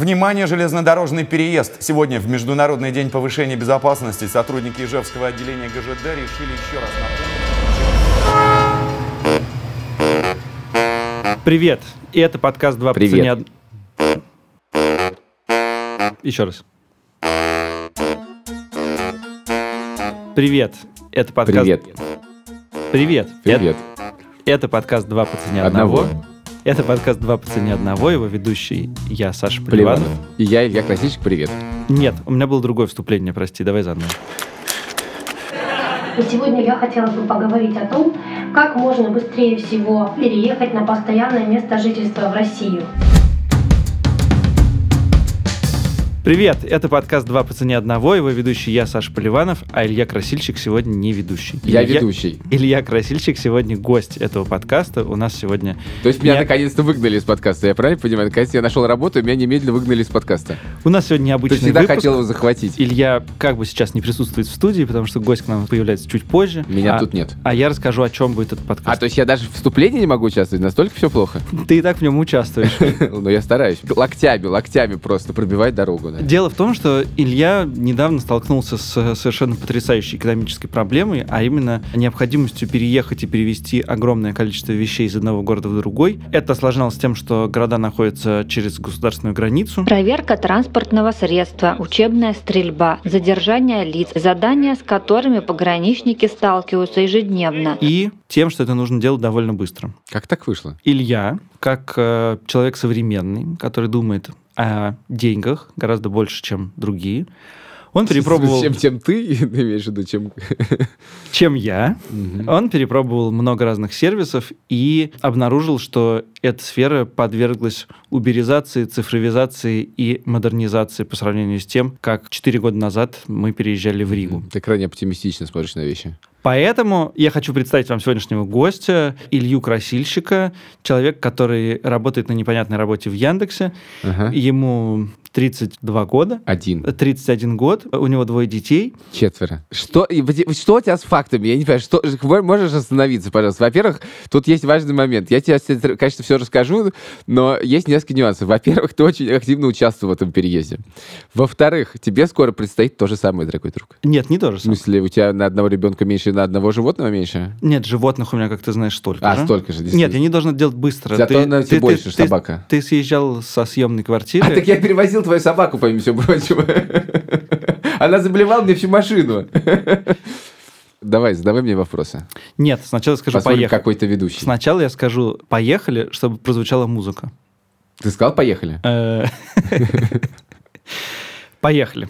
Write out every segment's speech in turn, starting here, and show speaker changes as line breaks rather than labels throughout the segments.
Внимание, железнодорожный переезд. Сегодня в Международный день повышения безопасности сотрудники Ижевского отделения ГЖД решили еще раз напомнить...
Привет, и это подкаст «Два по
Привет.
цене од- Еще раз. Привет, это подкаст...
Привет.
Привет.
Привет.
Это, это подкаст «Два по цене одного».
Одного.
Это подкаст «Два по цене одного», его ведущий я, Саша Поливанов.
И я, Илья Красильщик, привет.
Нет, у меня было другое вступление, прости, давай заново.
И сегодня я хотела бы поговорить о том, как можно быстрее всего переехать на постоянное место жительства в Россию.
Привет, это подкаст «Два по цене одного», его ведущий я, Саша Поливанов, а Илья Красильщик сегодня не ведущий.
Я
Илья-
ведущий.
Илья Красильщик сегодня гость этого подкаста. У нас сегодня...
То есть меня
Я-
наконец-то выгнали из подкаста, я правильно понимаю? Наконец я нашел работу, и меня немедленно выгнали из подкаста.
У нас сегодня
Ты
необычный
всегда
выпуск.
хотел его захватить.
Илья как бы сейчас не присутствует в студии, потому что гость к нам появляется чуть позже.
Меня
а,
тут нет.
А я расскажу, о чем будет этот
А,
подкаст.
то есть я даже в вступлении не могу участвовать? Настолько все плохо?
Ты и так в нем участвуешь.
Но я стараюсь. Локтями, локтями просто пробивать дорогу.
Дело в том, что Илья недавно столкнулся с совершенно потрясающей экономической проблемой, а именно необходимостью переехать и перевести огромное количество вещей из одного города в другой. Это осложнялось тем, что города находятся через государственную границу.
Проверка транспортного средства, учебная стрельба, задержание лиц, задания, с которыми пограничники сталкиваются ежедневно.
И тем, что это нужно делать довольно быстро.
Как так вышло?
Илья, как э, человек современный, который думает о деньгах гораздо больше, чем другие, он перепробовал,
Чем, чем ты, имеешь в виду, чем...
чем я,
Мгм.
он перепробовал много разных сервисов и обнаружил, что эта сфера подверглась уберизации, цифровизации и модернизации по сравнению с тем, как 4 года назад мы переезжали в Ригу.
Ты крайне оптимистично смотришь на вещи.
Поэтому я хочу представить вам сегодняшнего гостя, Илью Красильщика, человек, который работает на непонятной работе в Яндексе.
Ага.
Ему 32 года.
Один.
31 год, у него двое детей.
Четверо. Что, что у тебя с фактами? Я не понимаю, что, мо- можешь остановиться, пожалуйста? Во-первых, тут есть важный момент. Я тебе, конечно, все расскажу, но есть несколько нюансов. Во-первых, ты очень активно участвовал в этом переезде. Во-вторых, тебе скоро предстоит то же самое, дорогой друг.
Нет, не то же
В
самое.
смысле, у тебя на одного ребенка меньше, на одного животного меньше?
Нет, животных у меня, как ты знаешь, столько
А,
же.
столько же,
Нет,
действительно.
я не должен это делать быстро.
Зато на тебе больше собака.
Ты, съезжал со съемной квартиры.
А так я перевозил твою собаку, помимо всего прочего. Она заблевала мне всю машину. Давай, задавай мне вопросы.
Нет, сначала скажу
Посмотрим,
поехали.
какой ты ведущий.
Сначала я скажу поехали, чтобы прозвучала музыка.
Ты сказал, поехали?
Э, Поехали.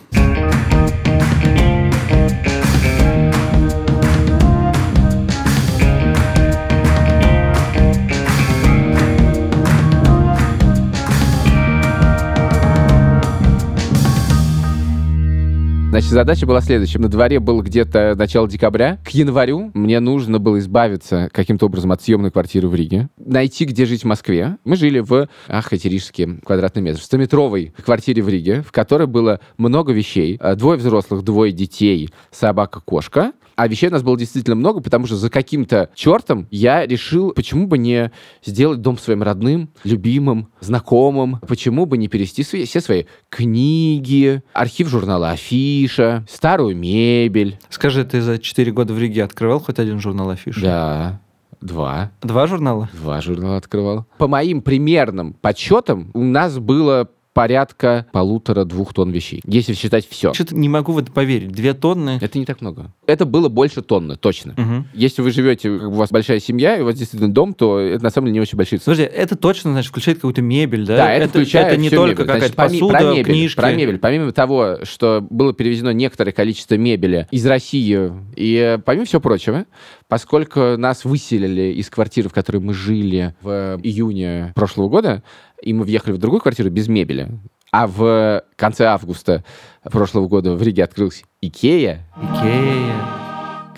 Значит, задача была следующая. На дворе было где-то начало декабря. К январю мне нужно было избавиться каким-то образом от съемной квартиры в Риге, найти, где жить в Москве. Мы жили в, ах, эти рижские квадратный метр, в 100-метровой квартире в Риге, в которой было много вещей. Э, Двое взрослых, двое детей, собака-кошка. А вещей у нас было действительно много, потому что за каким-то чертом я решил, почему бы не сделать дом своим родным, любимым, знакомым, почему бы не перевести свои- все свои книги, архив журнала Афиша, старую мебель.
Скажи, ты за 4 года в Риге открывал хоть один журнал афиш?
Да, два.
Два журнала?
Два журнала открывал. По моим примерным подсчетам, у нас было порядка полутора-двух тонн вещей, если считать все.
Что-то не могу в это поверить. Две тонны.
Это не так много. Это было больше тонны, точно.
Мгм.
Если вы живете, у вас большая семья, и у вас действительно дом, то это на самом деле не очень большие цифры.
Подожди, это точно, значит, включает какую-то мебель, да?
Да, это, включает
это не
всю
только какая-то посуда,
про мебель,
книжки.
Про мебель. Помимо того, что было перевезено некоторое количество мебели из России, и помимо всего прочего, поскольку нас выселили из квартиры, в которой мы жили в июне прошлого года, и мы въехали в другую квартиру без мебели, а в конце августа прошлого года в Риге открылась Икея,
Икея.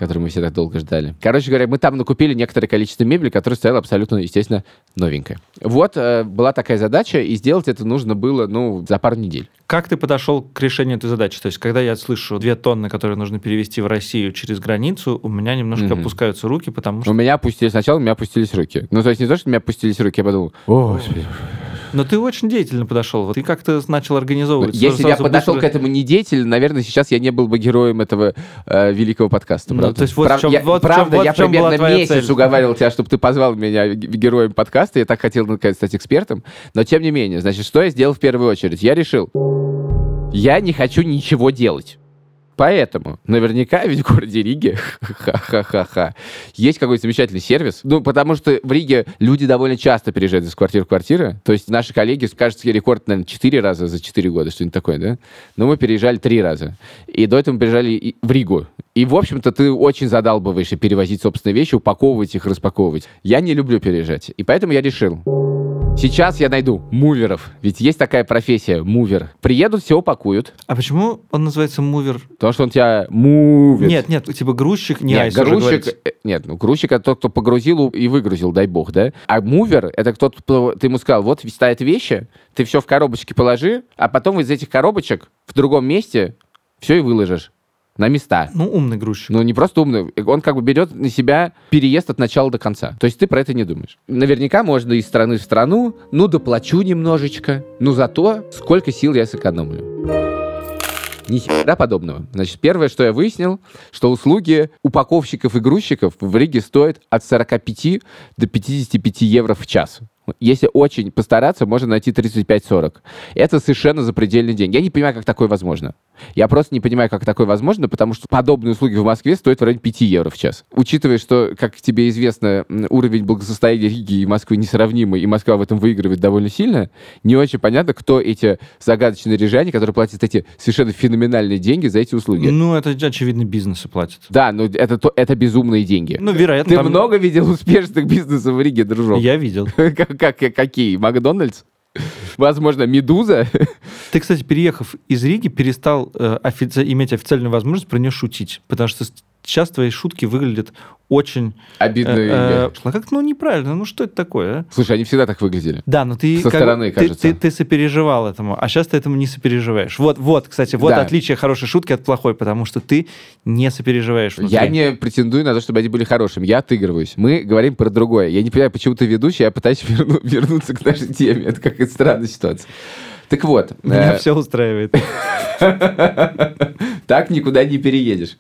Который мы все так долго ждали. Короче говоря, мы там накупили некоторое количество мебели, которая стояла абсолютно, естественно, новенькая. Вот э, была такая задача, и сделать это нужно было, ну, за пару недель.
Как ты подошел к решению этой задачи? То есть, когда я слышу две тонны, которые нужно перевести в Россию через границу, у меня немножко
Мгм.
опускаются руки, потому
У
что...
меня опустились, сначала у меня опустились руки. Ну, то есть не то, что у меня опустились руки, я подумал, о, господи,
Но ты очень деятельно подошел. Вот Ты как-то начал организовывать.
Если бы я подошел
быстро-
к этому не деятельно, наверное, сейчас я не был бы героем этого э, великого подкаста.
Ну,
правда?
то есть вот
Прав-
чем-
я,
вот чем-
правда,
вот
я
в чем была
примерно месяц
цель.
уговаривал тебя, чтобы ты позвал меня героем подкаста. Я так хотел, наконец, стать экспертом. Но, тем не менее, значит, что я сделал в первую очередь? Я решил, я не хочу ничего делать. Поэтому наверняка ведь в городе Риге ха-ха-ха-ха, есть какой-то замечательный сервис. Ну, потому что в Риге люди довольно часто переезжают из квартиры в квартиру. То есть наши коллеги, кажется, рекорд, наверное, 4 раза за 4 года, что-нибудь такое, да? Но мы переезжали 3 раза. И до этого мы переезжали в Ригу. И, в общем-то, ты очень задалбываешь и перевозить собственные вещи, упаковывать их, распаковывать. Я не люблю переезжать. И поэтому я решил, Сейчас я найду mover ов. Ведь есть такая профессия, mover. Приедут, все упакуют,
А почему он называется mover?
потому что он тебя move ит.
Нет, нет, типа грузчик, не
Нет,
айс
грузчик, э, нет, ну грузчик это тот, кто погрузил и выгрузил, дай бог, да? А мувер это кто-то, кто- ты ему сказал, вот стоят вещи, ты все в коробочки положи, а потом из этих коробочек в другом месте все и выложишь на места.
Ну, умный грузчик.
Ну, не просто умный. Он как бы берет на себя переезд от начала до конца. То есть ты про это не думаешь. Наверняка можно из страны в страну, ну, доплачу немножечко, ну, зато сколько сил я сэкономлю. Ни хера подобного. Значит, первое, что я выяснил, что услуги упаковщиков и грузчиков в Риге стоят от 45 до 55 евро в час. Если очень постараться, можно найти 35-40. Это совершенно запредельный день. Я не понимаю, как такое возможно. Я просто не понимаю, как такое возможно, потому что подобные услуги в Москве стоят в районе 5 евро в час. Учитывая, что, как тебе известно, уровень благосостояния Риги и Москвы несравнимый, и Москва в этом выигрывает довольно сильно, не очень понятно, кто эти загадочные рижане, которые платят эти совершенно феноменальные деньги за эти услуги.
Ну, это, очевидно, бизнесы платят.
Да, но это, то- это безумные деньги.
Ну, вероятно.
Ты
там-
много видел успешных бизнесов в Риге, дружок?
Я видел.
Как, как- какие? Макдональдс? Возможно, Медуза?
Ты, кстати, переехав из Риги, перестал э, офици- иметь официальную возможность про нее шутить. Потому что сейчас твои шутки выглядят очень... э,
Обидные.
э, а как, ну, неправильно. Ну, что это такое, а?
Слушай, они всегда так выглядели.
Да, но ты...
Со
как-
стороны,
ты,
кажется.
Ты, ты сопереживал этому, а сейчас ты этому не сопереживаешь. Вот, вот, кстати, вот
Да.
отличие хорошей шутки от плохой, потому что ты не сопереживаешь внутри.
Я не претендую на то, чтобы они были хорошими. Я отыгрываюсь. Мы говорим про другое. Я не понимаю, почему ты ведущий, я пытаюсь верну- вернуться к нашей теме. Это какая-то странная ситуация. Так вот,
Меня
э,
все устраивает.
так никуда не переедешь.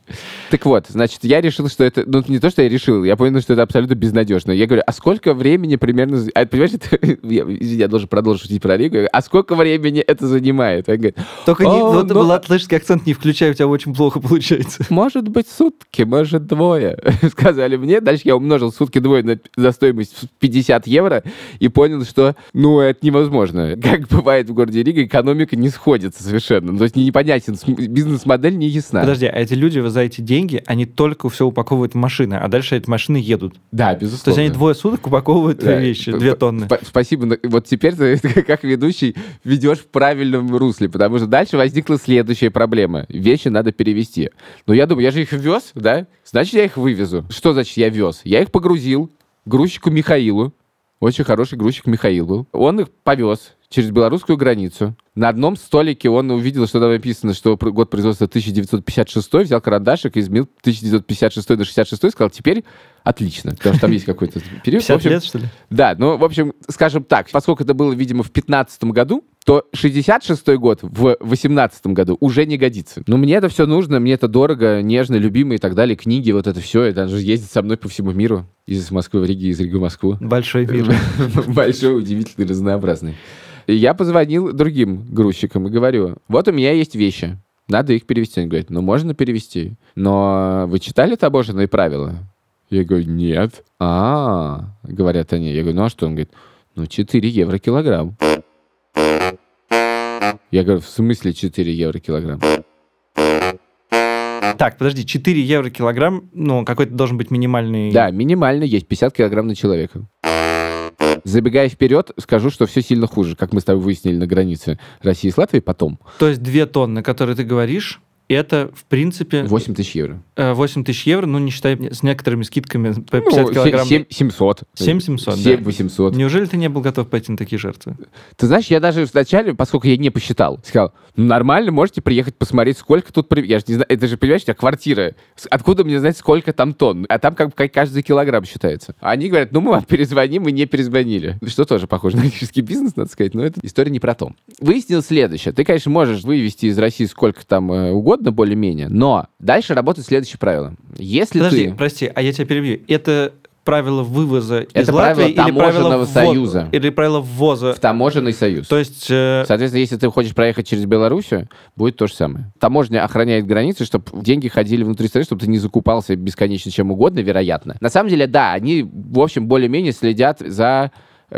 Так вот, значит, я решил, что это... Ну, не то, что я решил, я понял, что это абсолютно безнадежно. Я говорю, а сколько времени примерно... А, понимаешь, это... я, извини, я должен продолжить шутить про Ригу. Говорю, А сколько времени это занимает? Он говорит,
Только не,
«О,
вот
ну,
латышский акцент не включай, у тебя очень плохо получается.
Может быть, сутки, может, двое. Сказали мне. Дальше я умножил сутки двое на, за стоимость в 50 евро и понял, что, ну, это невозможно. Как бывает в городе Рига, экономика не сходится совершенно. Ну, То есть непонятен, см- бизнес-модель не ясна.
Подожди, а эти люди за эти деньги, они только все упаковывают в машины, а дальше эти машины едут.
Да,
То
безусловно.
есть они двое суток упаковывают
Да.
вещи, две тонны.
п- Спасибо. Вот теперь ты, как ведущий, ведешь в правильном русле, потому что дальше возникла следующая проблема. Вещи надо перевести. Но я думаю, я же их вез, да? Значит, я их вывезу. Что значит я вез? Я их погрузил грузчику Михаилу. Очень хороший грузчик Михаил был. Он их повез через белорусскую границу. На одном столике он увидел, что там написано, что год производства 1956, взял карандашик, изменил 1956 до 66, сказал, теперь отлично, потому что там есть какой-то период. В
50
общем,
лет, что ли?
да, ну, в общем, скажем так, поскольку это было, видимо, в 15 году, то 66-й год в 18 году уже не годится. Но мне это все нужно, мне это дорого, нежно, любимо и так далее. Книги, вот это все, это же ездит со мной по всему миру. Из Москвы в Риге, из Риги в Москву.
Большой мир.
Большой, удивительный, разнообразный. Я позвонил другим грузчикам и говорю, вот у меня есть вещи, надо их перевести. Они говорят, ну, можно перевести. Но вы читали таможенные правила? Я говорю, нет. А, говорят они. Я говорю, ну а что? Он говорит, ну, 4 евро килограмм. Я говорю, в смысле 4 евро килограмм?
Так, подожди, 4 евро килограмм, ну, какой-то должен быть минимальный...
Да, минимально есть 50 килограмм на человека. Забегая вперед, скажу, что все сильно хуже, как мы с тобой выяснили на границе России с Латвией потом.
То есть 2 тонны, которые ты говоришь, это, в принципе,
8 тысяч евро.
э, 8 тысяч евро, ну, не считая с некоторыми скидками по 50
Ну,
килограмм.
7, 700.
700,
7
да.
800.
Неужели ты не был готов пойти на такие жертвы?
Ты знаешь, я даже вначале, поскольку я не посчитал, сказал, ну, нормально, можете приехать посмотреть, сколько тут... Я же не знаю, это же, понимаешь, у тебя квартира. Откуда мне знать, сколько там тонн? А там как бы как каждый килограмм считается. А они говорят, ну, мы вам перезвоним, мы не перезвонили. Что тоже похоже на коммерческий бизнес, надо сказать, но это история не про то. Выяснилось следующее. Ты, конечно, можешь вывести из России сколько там э, угодно, более-менее, но дальше работает следующее правило. Если
Подожди,
ты...
прости, а я тебя перебью. Это правило вывоза из
Это
Латвии
правило
или правило
таможенного
ввоза?
союза.
Или правило ввоза?
В таможенный союз.
То есть... э,
Соответственно, если ты хочешь проехать через Белоруссию, будет то же самое. Таможня охраняет границы, чтобы деньги ходили внутри страны, чтобы ты не закупался бесконечно чем угодно, вероятно. На самом деле, да, они, в общем, более-менее следят за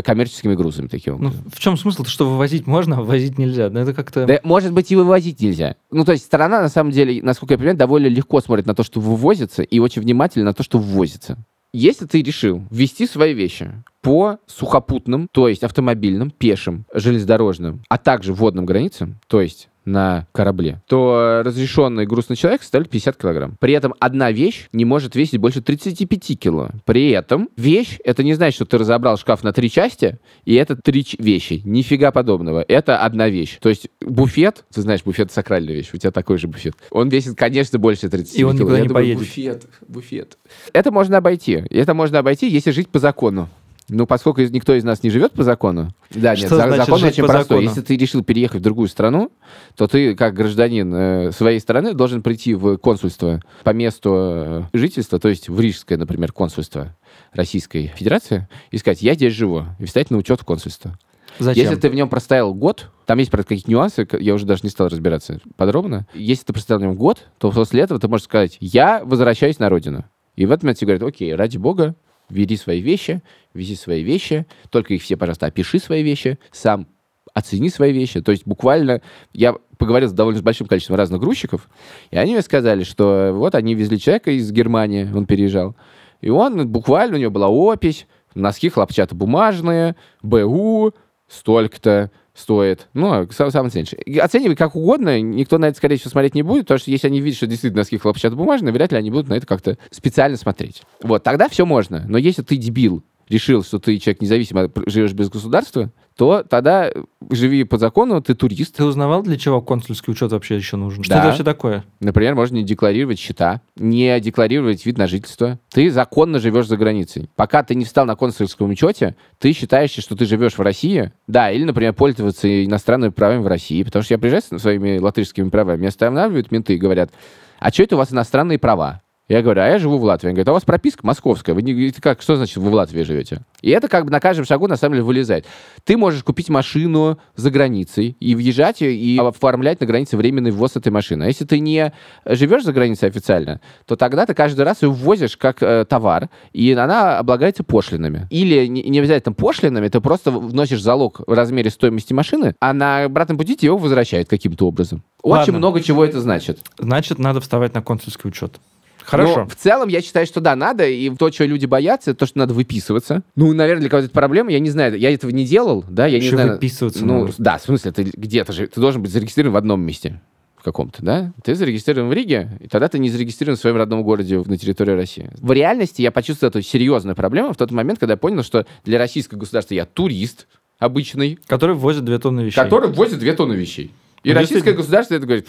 коммерческими грузами таким
ну, в чем смысл? Что вывозить можно, а вывозить нельзя. Ну, это как-то...
Да, может быть, и вывозить нельзя. Ну, то есть страна, на самом деле, насколько я понимаю, довольно легко смотрит на то, что вывозится, и очень внимательно на то, что ввозится. Если ты решил ввести свои вещи по сухопутным, то есть автомобильным, пешим, железнодорожным, а также водным границам, то есть на корабле, то разрешенный груз на человека составляет 50 килограмм. При этом одна вещь не может весить больше 35 кило. При этом вещь, это не значит, что ты разобрал шкаф на три части, и это три вещи. Нифига подобного. Это одна вещь. То есть буфет, ты знаешь, буфет сакральная вещь, у тебя такой же буфет. Он весит, конечно, больше 30
И он
кило.
никуда
Я
не
думаю,
поедет.
Буфет, буфет. Это можно обойти. Это можно обойти, если жить по закону. Ну, поскольку никто из нас не живет по закону, да, нет,
Что
за-
значит
закон очень
по
простой.
закону?
Если ты решил переехать в другую страну, то ты, как гражданин э, своей страны, должен прийти в консульство по месту э, жительства, то есть в Рижское, например, консульство Российской Федерации, и сказать, я здесь живу, и встать на учет в консульство.
Зачем?
Если ты в нем простоял год, там есть, правда, какие-то нюансы, я уже даже не стал разбираться подробно. Если ты простоял в нем год, то после этого ты можешь сказать, я возвращаюсь на родину. И в этот момент тебе говорят, окей, ради бога, бери свои вещи, вези свои вещи, только их все, пожалуйста, опиши свои вещи, сам оцени свои вещи. То есть буквально я поговорил с довольно большим количеством разных грузчиков, и они мне сказали, что вот они везли человека из Германии, он переезжал, и он буквально, у него была опись, носки хлопчатобумажные, БУ, столько-то стоит. Ну, сам, самое ценнейшее. И Оценивай как угодно, никто на это, скорее всего, смотреть не будет, потому что если они видят, что действительно носки хлопчатобумажные, вряд ли они будут на это как-то специально смотреть. Вот, тогда все можно. Но если ты дебил, решил, что ты человек независимый, а живешь без государства, то тогда живи по закону, ты турист.
Ты узнавал, для чего консульский учет вообще еще нужен? Что
Да.
это вообще такое?
Например, можно не декларировать счета, не декларировать вид на жительство. Ты законно живешь за границей. Пока ты не встал на консульском учете, ты считаешься, что ты живешь в России. Да, или, например, пользоваться иностранными правами в России. Потому что я приезжаю со своими латышскими правами, меня останавливают менты и говорят, а что это у вас иностранные права? Я говорю, а я живу в Латвии. Они говорят, а у вас прописка московская. Вы не как, что значит вы в Латвии живете? И это как бы на каждом шагу на самом деле вылезает. Ты можешь купить машину за границей и въезжать и оформлять на границе временный ввоз этой машины. А если ты не живешь за границей официально, то тогда ты каждый раз ее ввозишь как э, товар, и она облагается пошлинами. Или не, не обязательно пошлинами, ты просто вносишь залог в размере стоимости машины, а на обратном пути тебе его возвращают каким-то образом. Очень
Ладно.
много чего это значит.
Значит, надо вставать на консульский учет. Хорошо.
Но в целом я считаю, что да, надо. И то, чего люди боятся, это то, что надо выписываться. Ну, наверное, для кого-то это проблема. Я не знаю, я этого не делал, да, я не
Еще
знаю.
выписываться
Ну,
надо.
да, в смысле, ты где-то же, ты должен быть зарегистрирован в одном месте в каком-то, да? Ты зарегистрирован в Риге, и тогда ты не зарегистрирован в своем родном городе на территории России. В реальности я почувствовал эту серьезную проблему в тот момент, когда я понял, что для российского государства я турист обычный,
Который ввозит две тонны вещей.
который возит две тонны вещей. И
Ну,
российское государство это говорит,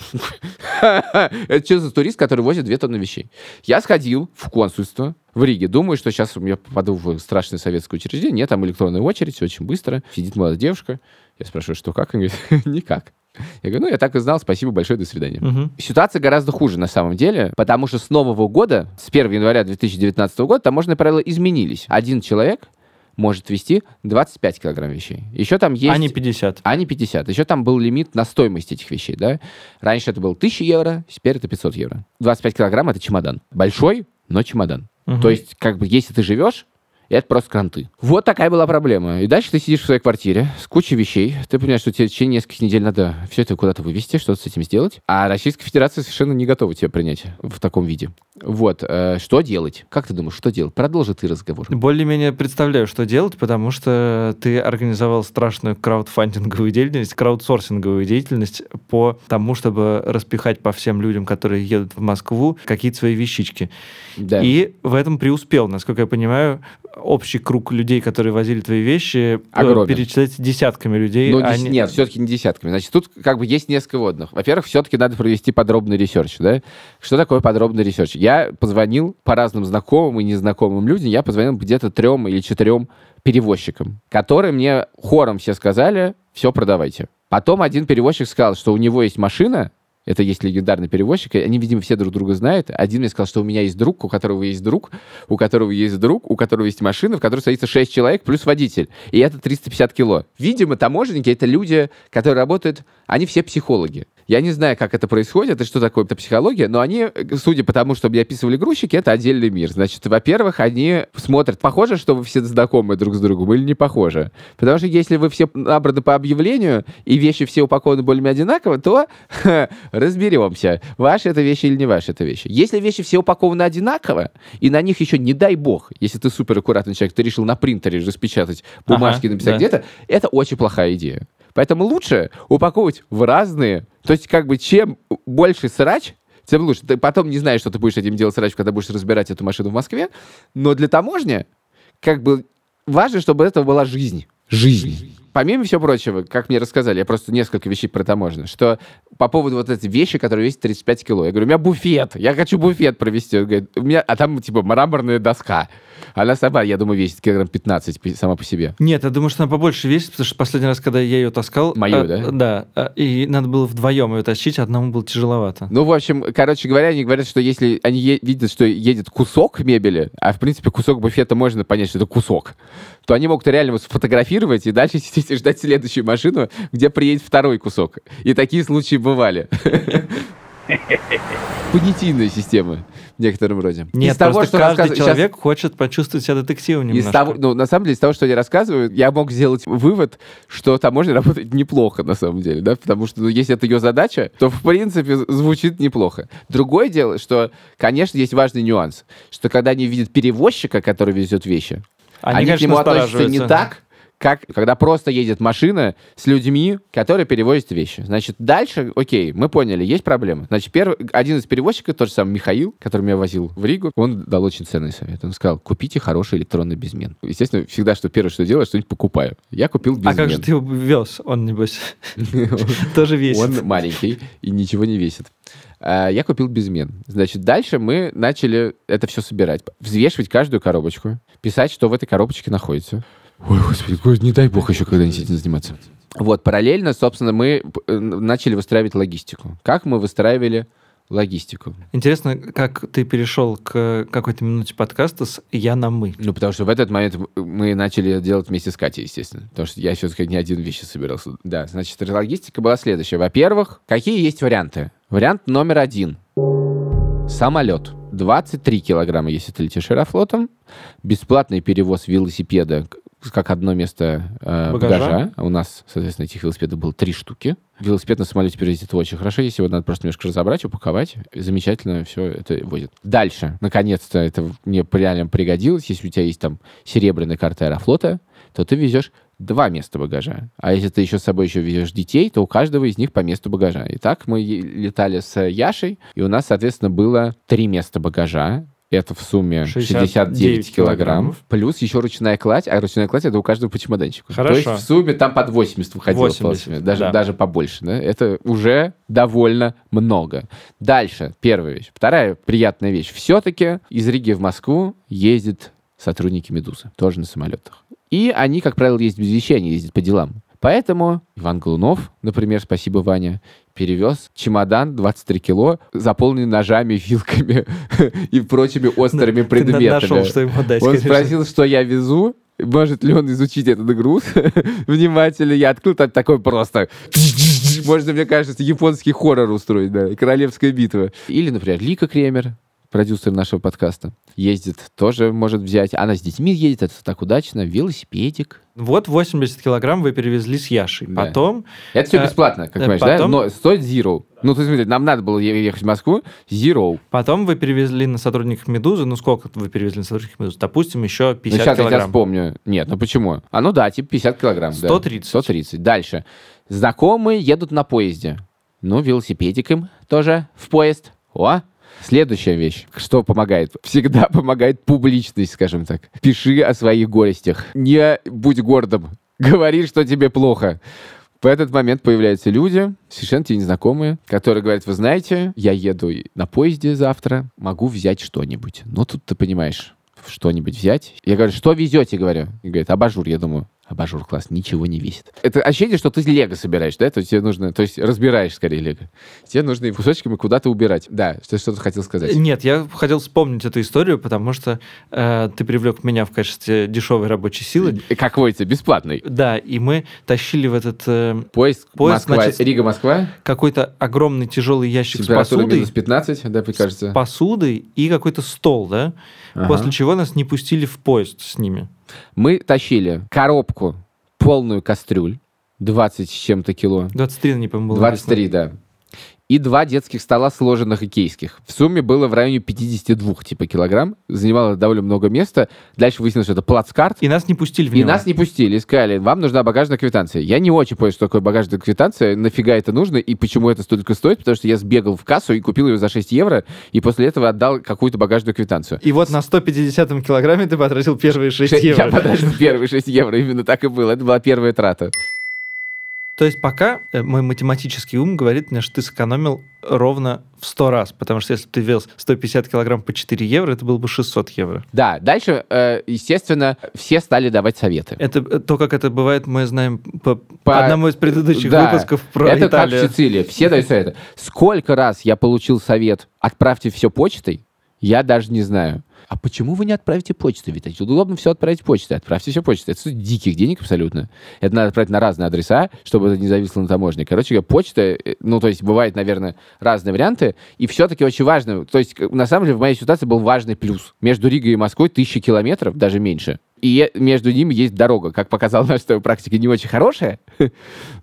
это что за турист, который возит две тонны вещей? Я сходил в консульство в Риге, думаю, что сейчас я попаду в страшное советское учреждение. Нет, там электронная очередь, все очень быстро. Сидит молодая девушка. Я спрашиваю, что как? Она говорит, никак. Я говорю, ну, я так и знал, спасибо большое, до свидания.
Мгм.
Ситуация гораздо хуже на самом деле, потому что с нового года, с 1 января 2019 года, таможенные правила изменились. Один человек может вести 25 килограмм вещей. Еще там есть...
А не 50.
А не 50. Еще там был лимит на стоимость этих вещей, да? Раньше это был 1000 евро, теперь это 500 евро. 25 килограмм — это чемодан. Большой, но чемодан.
Мгм.
То есть, как бы, если ты живешь, это просто кранты. Вот такая была проблема. И дальше ты сидишь в своей квартире с кучей вещей. Ты понимаешь, что тебе в течение нескольких недель надо все это куда-то вывести, что-то с этим сделать. А Российская Федерация совершенно не готова тебя принять в таком виде. Вот. э, Что делать? Как ты думаешь, что делать? Продолжи ты разговор.
Более-менее представляю, что делать, потому что ты организовал страшную краудфандинговую деятельность, краудсорсинговую деятельность по тому, чтобы распихать по всем людям, которые едут в Москву, какие-то свои вещички.
Да.
И в этом преуспел, насколько я понимаю, общий круг людей, которые возили твои вещи, э,
Огромен.
перечисляется десятками людей.
Ну,
а не-
Нет, все-таки не десятками. Значит, тут как бы есть несколько вводных. Во-первых, все-таки надо провести подробный research, да? Что такое подробный research? Я позвонил по разным знакомым и незнакомым людям, я позвонил где-то трем или четырем перевозчикам, которые мне хором все сказали, все продавайте. Потом один перевозчик сказал, что у него есть машина, это есть легендарный перевозчик, они, видимо, все друг друга знают. Один мне сказал, что у меня есть друг, у которого есть друг, у которого есть друг, у которого есть машина, в которой садится 6 человек плюс водитель. И это 350 кило. Видимо, таможенники — это люди, которые работают, они все психологи. Я не знаю, как это происходит и что такое эта психология, но они, э, судя по тому, что мне описывали грузчики, это отдельный мир. Значит, во-первых, они смотрят, похоже, что вы все знакомы друг с другом или не похоже. Потому что если вы все набраны по объявлению, и вещи все упакованы более-менее одинаково, то разберемся, ваши это вещи или не ваши это вещи. Если вещи все упакованы одинаково, и на них еще, не дай бог, если ты супер аккуратный человек, ты решил на принтере распечатать бумажки,
Ага,
написать
да.
где-то, это очень плохая идея. Поэтому лучше упаковывать в разные. То есть, как бы, чем больше срач, тем лучше. Ты потом не знаешь, что ты будешь этим делать срач, когда будешь разбирать эту машину в Москве. Но для таможни, как бы, важно, чтобы это была жизнь. Жизнь. Помимо всего прочего, как мне рассказали, я просто несколько вещей про таможню, что по поводу вот этой вещи, которые весят 35 кило. Я говорю, у меня буфет, я хочу буфет провести. Он говорит, у меня, а там типа мраморная доска. Она сама, я думаю, весит килограмм 15 пи- сама по себе.
Нет, я думаю, что она побольше весит, потому что последний раз, когда я ее таскал...
Мою,
э,
да?
Да, э, и надо было вдвоем ее тащить, одному было тяжеловато.
Ну, в общем, короче говоря, они говорят, что если они видят, что едет кусок мебели, а в принципе кусок буфета можно понять, что это кусок, то они могут реально его сфотографировать и дальше сидеть и ждать следующую машину, где приедет второй кусок. И такие случаи бывали. Понятийная система в некотором роде.
Нет,
Из того, что
каждый
щас-
человек хочет почувствовать себя детективом
Из
немножко.
того, ну, на самом деле, из того, что я рассказываю, я мог сделать вывод, что таможня работает неплохо, на самом деле, да, потому что, ну, если это ее задача, то, в принципе, звучит неплохо. Другое дело, что, конечно, есть важный нюанс, что когда они видят перевозчика, который везет вещи,
Они,
они, к
конечно,
нему относятся не так, как когда просто едет машина с людьми, которые перевозят вещи. Значит, дальше, окей, мы поняли, есть проблема. Значит, первый, один из перевозчиков, тот же самый Михаил, который меня возил в Ригу, он дал очень ценный совет. Он сказал, купите хороший электронный безмен. Естественно, всегда, что первое, что делаю, что-нибудь покупаю. Я купил безмен.
А как же ты его вез? Он, небось, тоже весит.
Он маленький и ничего не весит. А, Я купил безмен. Значит, дальше мы начали это все собирать. Взвешивать каждую коробочку, писать, что в этой коробочке находится. Ой, господи, не дай бог еще когда-нибудь этим заниматься. Вот, параллельно, собственно, мы э, начали выстраивать логистику. Как мы выстраивали логистику?
Интересно, как ты перешел к какой-то минуте подкаста с «я на мы».
Ну, потому что в этот момент мы начали делать вместе с Катей, естественно. Потому что я все-таки не один вещи собирался. Да, значит, логистика была следующая. Во-первых, какие есть варианты? Вариант номер один. Самолет. 23 килограмма, если ты летишь аэрофлотом. Бесплатный перевоз велосипеда как одно место э,
Багажа.
багажа. У нас, соответственно, этих велосипедов было три штуки. Велосипед на самолете перевозить это очень хорошо. Если его надо просто немножко разобрать, упаковать, замечательно все это возит. Дальше, наконец-то, это мне реально пригодилось. Если у тебя есть там серебряная карта аэрофлота, то ты везешь два места багажа. А если ты еще с собой еще везешь детей, то у каждого из них по месту багажа. И так мы летали с Яшей, и у нас, соответственно, было три места багажа. Это в сумме
69
69 килограмм.
килограммов.
Плюс еще ручная кладь, а ручная кладь это у каждого по чемоданчику.
Хорошо.
То есть в сумме там под 80 выходило
80,
полосами, даже,
да.
даже побольше. Да? Это уже довольно много. Дальше, первая вещь. Вторая приятная вещь. Все-таки из Риги в Москву ездят сотрудники «Медузы», тоже на самолетах. И они, как правило, ездят без вещей, они ездят по делам. Поэтому Иван Голунов, например, спасибо, Ваня, перевез чемодан 23 кило, заполненный ножами, вилками и прочими острыми предметами.
нашел, что ему дать,
Он
конечно.
спросил, что я везу, может ли он изучить этот груз внимательно. Я открыл там такой просто... Можно, мне кажется, японский хоррор устроить, да, королевская битва. Или, например, Лика Кремер продюсер нашего подкаста, ездит, тоже может взять. Она с детьми едет, это так удачно. Велосипедик.
Вот 80 килограмм вы перевезли с Яшей.
Да.
Потом
Это все
Э,
бесплатно, как
э,
понимаешь,
потом-
да? Но стоит zero. Ну, ты смотри, нам надо было ехать в Москву, zero.
Потом вы перевезли на сотрудников «Медузы». Ну, сколько вы перевезли на сотрудников «Медузы»? Допустим, еще
Ну,
50
сейчас я тебя
килограмм.
вспомню. Нет, ну почему? А ну да, типа 50 килограмм. да.
130.
130. Дальше. Знакомые едут на поезде. Ну, велосипедик им тоже в поезд. О, Следующая вещь, что помогает? Всегда помогает публичность, скажем так. Пиши о своих горестях. Не будь гордым. Говори, что тебе плохо. В этот момент появляются люди, совершенно тебе незнакомые, которые говорят, вы знаете, я еду на поезде завтра, могу взять что-нибудь. Но тут ты понимаешь, что-нибудь взять. Я говорю, что везете, говорю. И говорит, абажур, я думаю. Абажур класс, ничего не весит. Это ощущение, что ты лего собираешь, да? То есть тебе нужно, то есть разбираешь скорее лего. Тебе нужно кусочками куда-то убирать. Да, что что-то хотел сказать.
Нет, я хотел вспомнить эту историю, потому что э, ты привлек меня в качестве дешевой рабочей силы.
Как водится, бесплатной.
Да, и мы тащили в этот э,
Поезд,
Поезд,
Москва,
значит,
Рига-Москва,
какой-то огромный тяжелый ящик с посудой,
минус 15, да, мне кажется.
с посудой и какой-то стол, да?
Ага.
После чего нас не пустили в поезд с ними.
Мы тащили коробку, полную кастрюль, 20 с чем-то кило.
23, не помню, было
23, да. И два детских стола сложенных икейских. В сумме было в районе 52 типа килограмм. Занимало довольно много места. Дальше выяснилось, что это плацкарт.
И нас не пустили в
И
него.
нас не пустили, сказали, вам нужна багажная квитанция. Я не очень понял, что такое багажная квитанция, нафига это нужно и почему это столько стоит, потому что я сбегал в кассу и купил ее за 6 евро, и после этого отдал какую-то багажную квитанцию.
И вот на 150 килограмме ты потратил первые 6
Я
евро.
потратил первые 6 евро, именно так и было. Это была первая трата.
То есть пока э, мой математический ум говорит мне, что ты сэкономил ровно в 100 раз, потому что если бы ты вез 150 килограмм по 4 евро, это было бы 600 евро.
Да, дальше, э, естественно, все стали давать советы.
Это э, то, как это бывает, мы знаем по, по одному из предыдущих
Да,
выпусков про
это
Италию.
как в Сицилии. Все дают советы. Сколько раз я получил совет «отправьте все почтой», я даже не знаю. А почему вы не отправите почтой? Ведь это удобно все отправить почтой. Отправьте все почтой. Это диких денег абсолютно. Это надо отправить на разные адреса, чтобы это не зависло на таможне. Короче почта, э, ну, то есть бывают, наверное, разные варианты. И все-таки очень важно, то есть, к- на самом деле, в моей ситуации был важный плюс. Между Ригой и Москвой тысячи километров, даже меньше. И между ними есть дорога. Как показала наша практика, не очень хорошая,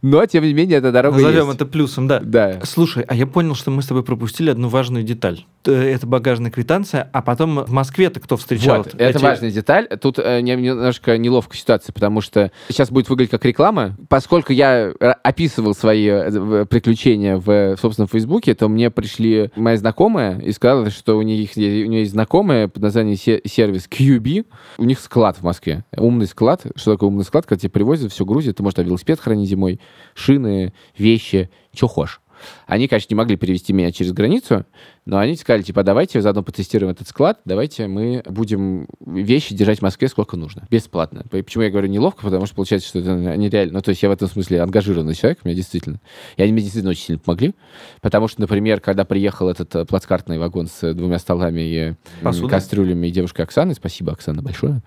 но, тем не менее, эта дорога
Назовем
есть.
это плюсом, да.
Да.
Слушай, а я понял, что мы с тобой пропустили одну важную деталь. Это багажная квитанция, а потом в Москве-то кто встречал?
Вот, это
эти-
важная деталь. Тут э, не- немножко неловкая ситуация, потому что сейчас будет выглядеть как реклама. Поскольку я описывал свои э, приключения в, собственном Фейсбуке, то мне пришли моя знакомая и сказала, что у них у нее есть знакомая под названием се- сервис QB. У них склад в Москве. Умный склад. Что такое умный склад? Когда тебе привозят, все грузят, ты можешь там велосипед хранить зимой, шины, вещи, что хочешь. Они, конечно, не могли перевести меня через границу, но они сказали, типа, давайте заодно потестируем этот склад, давайте мы будем вещи держать в Москве сколько нужно, бесплатно. Почему я говорю неловко? Потому что получается, что это нереально. Ну, то есть я в этом смысле ангажированный человек, мне действительно. И они мне действительно очень сильно помогли, потому что, например, когда приехал этот э, плацкартный вагон с двумя столами и м,
Посудой?
кастрюлями и девушкой Оксаной, спасибо, Оксана, большое,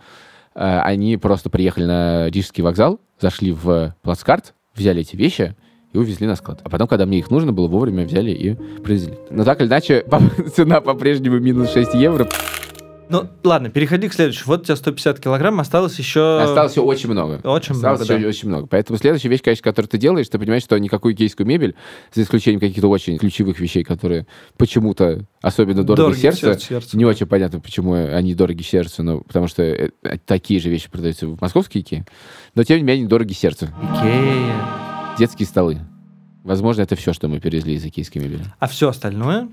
они просто приехали на Рижский вокзал, зашли в плацкарт, взяли эти вещи, и увезли на склад. А потом, когда мне их нужно было, вовремя взяли и привезли. Но так или иначе, цена по-прежнему минус 6 евро.
Ну, ладно, переходи к следующему. Вот у тебя 150 килограмм, осталось еще...
Осталось еще очень много.
Очень
Осталось
много,
еще
да.
очень много. Поэтому следующая вещь, конечно, которую ты делаешь, ты понимаешь, что никакую кейскую мебель, за исключением каких-то очень ключевых вещей, которые почему-то особенно дороги
Дороги
сердцу,
сердцу, сердцу,
не очень понятно, почему они дороги сердцу, но потому что э, э, такие же вещи продаются в московской Икее, но тем не менее они дороги сердцу.
Икея.
Детские столы. Возможно, это все, что мы перевезли из икейской мебели.
А все остальное,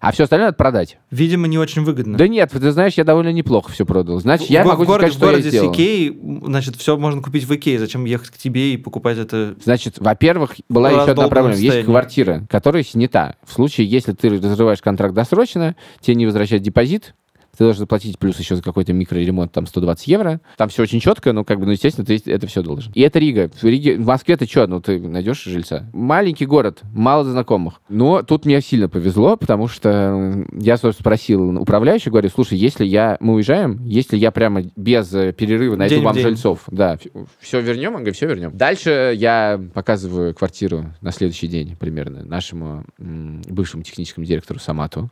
А все остальное надо продать.
видимо, не очень выгодно.
Да нет, ты знаешь, я довольно неплохо все продал. Значит, я
в,
могу
в городе,
сказать,
в городе
что я
с
сделал.
Икеей, значит, все можно купить в Икее. Зачем ехать к тебе и покупать это?
Значит, во-первых, была еще одна проблема. Есть
состояние.
квартира, которая снята. В случае, если ты разрываешь контракт досрочно, тебе не возвращают депозит, ты должен заплатить плюс еще за какой-то микроремонт, там, 120 евро. Там все очень четко, но, как бы, ну, естественно, ты это все должен. И это Рига. В, Риге, в Москве ты что, ну, ты найдешь жильца? Маленький город, мало знакомых. Но тут мне сильно повезло, потому что м, я, собственно, спросил управляющего, говорю, слушай, если я, мы уезжаем, если я прямо без э, перерыва найду
День
вам жильцов, да, все вернем? Он говорит, все вернем. Дальше я показываю квартиру на следующий день примерно нашему бывшему техническому директору Самату.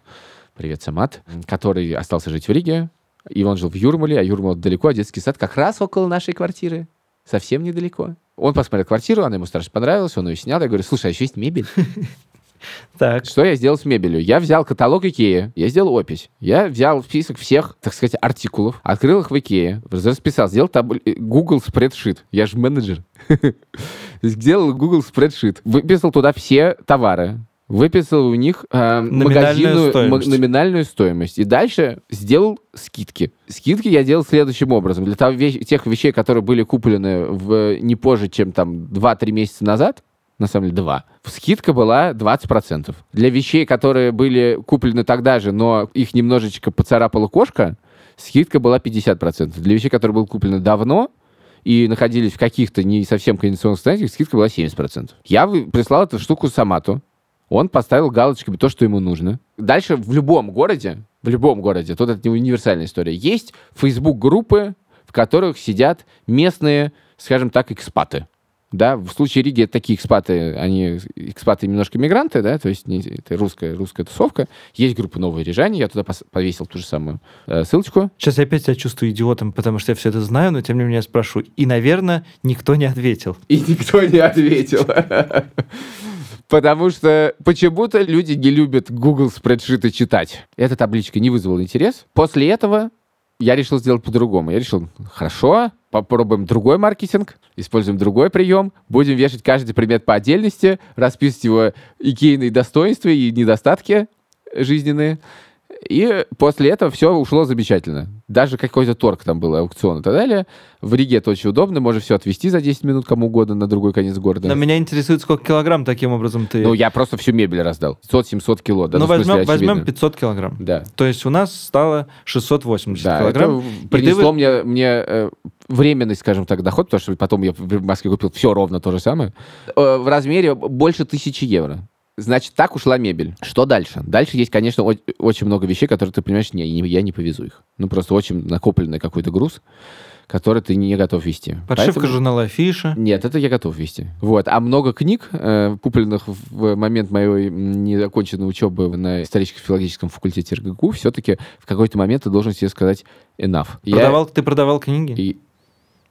Привет, Самат, который остался жить в Риге, и он жил в Юрмале, а Юрмал далеко, а детский сад как раз около нашей квартиры, совсем недалеко. Он посмотрел квартиру, она ему страшно понравилась, он ее снял. Я говорю, слушай, а еще есть мебель?
Так.
Что я сделал с мебелью? Я взял каталог Икеи, я сделал опись. Я взял список всех, так сказать, артикулов, открыл их в Икее, расписал, сделал таб... э, Google спредшит. Я же менеджер. Сделал Google спредшит. Выписал туда все товары. Выписал у них э,
Номинальную стоимость.
номинальную стоимость. И дальше сделал скидки. Скидки я делал следующим образом. Для того, вещ- тех вещей, которые были куплены в, не позже, чем там 2-3 месяца назад, на самом деле 2, скидка была 20%. Для вещей, которые были куплены тогда же, но их немножечко поцарапала кошка, скидка была 50%. Для вещей, которые были куплены давно, и находились в каких-то не совсем кондиционных состояниях, скидка была 70%. Я прислал эту штуку Самату. Он поставил галочками то, что ему нужно. Дальше в любом городе, в любом городе, тут это не универсальная история, есть Facebook-группы, в которых сидят местные, скажем так, экспаты. Да, в случае Риги это такие экспаты, они экспаты немножко мигранты, да, то есть не- это русская, русская тусовка. Есть группа «Новое Рижане», я туда повесил ту же самую э, ссылочку.
Сейчас я опять себя чувствую идиотом, потому что я все это знаю, но тем не менее я спрошу. И, наверное, никто не ответил.
И никто не ответил. Потому что почему-то люди не любят Google спредшиты читать. Эта табличка не вызвала интерес. После этого я решил сделать по-другому. Я решил, хорошо, попробуем другой маркетинг, используем другой прием, будем вешать каждый предмет по отдельности, расписывать его икейные достоинства и недостатки жизненные. И после этого все ушло замечательно. Даже какой-то торг там был, аукцион и так далее. В Риге это очень удобно, можно все отвезти за 10 минут кому угодно на другой конец города.
Но меня интересует, сколько килограмм таким образом ты...
Ну, я просто всю мебель раздал. 500-700 кило. Да,
ну,
смысле,
возьмем, возьмем
очевидно.
500 килограмм.
Да.
То есть у нас стало 680
Да,
килограмм.
это
ты
принесло
вы-
мне, мне э, временный, скажем так, доход, потому что потом я в Москве купил все ровно то же самое. Э, в размере больше тысячи евро. Значит, так ушла мебель. Что дальше? Дальше есть, конечно, о- очень много вещей, которые ты понимаешь, не, я не повезу их. Ну, просто очень накопленный какой-то груз, который ты не готов везти.
Подшивка
Поэтому-
журнала Афиша.
Нет, это я готов везти. Вот. А много книг, э, купленных в момент моей незаконченной учебы на историческо-филологическом факультете РГГУ, все-таки в какой-то момент ты должен себе сказать enough. Я-
Продавал, Ты продавал книги?
и